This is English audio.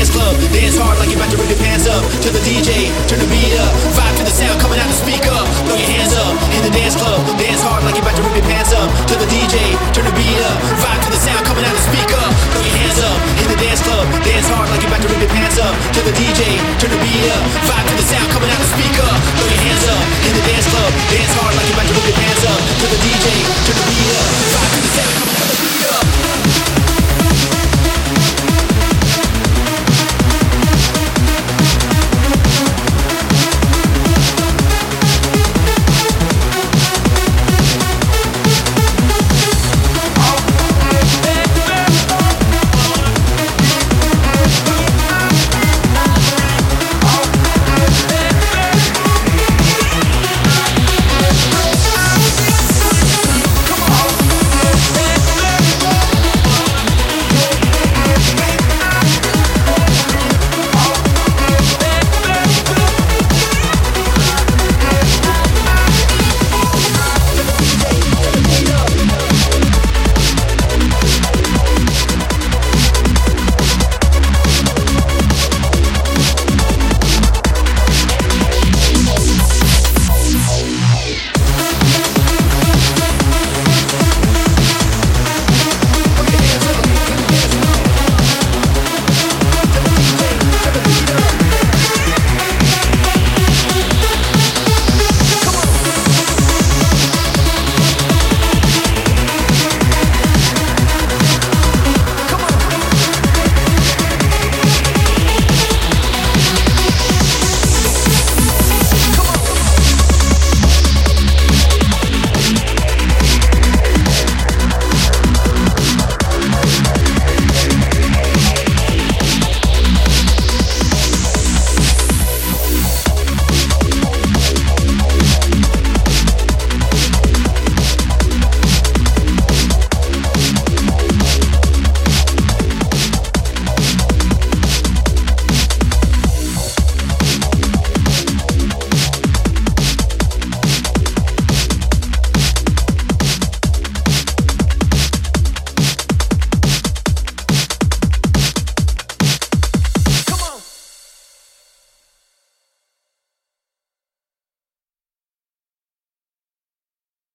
dance club. Dance hard like you're about to rip your pants up. To the DJ, turn the beat up. Vibe to the sound coming out to speak up. Throw your hands up in the dance club. Dance hard like you're about to rip your pants up. To the DJ, turn the beat up. Vibe to the sound coming out to speak up. Throw your hands up in the dance club. Dance hard like you're about to rip your pants up. To the DJ, turn the beat up. Vibe to the sound coming out to speak up. Throw your hands up in the dance club. Dance hard like you're about to rip your pants up. To the DJ, turn the beat up.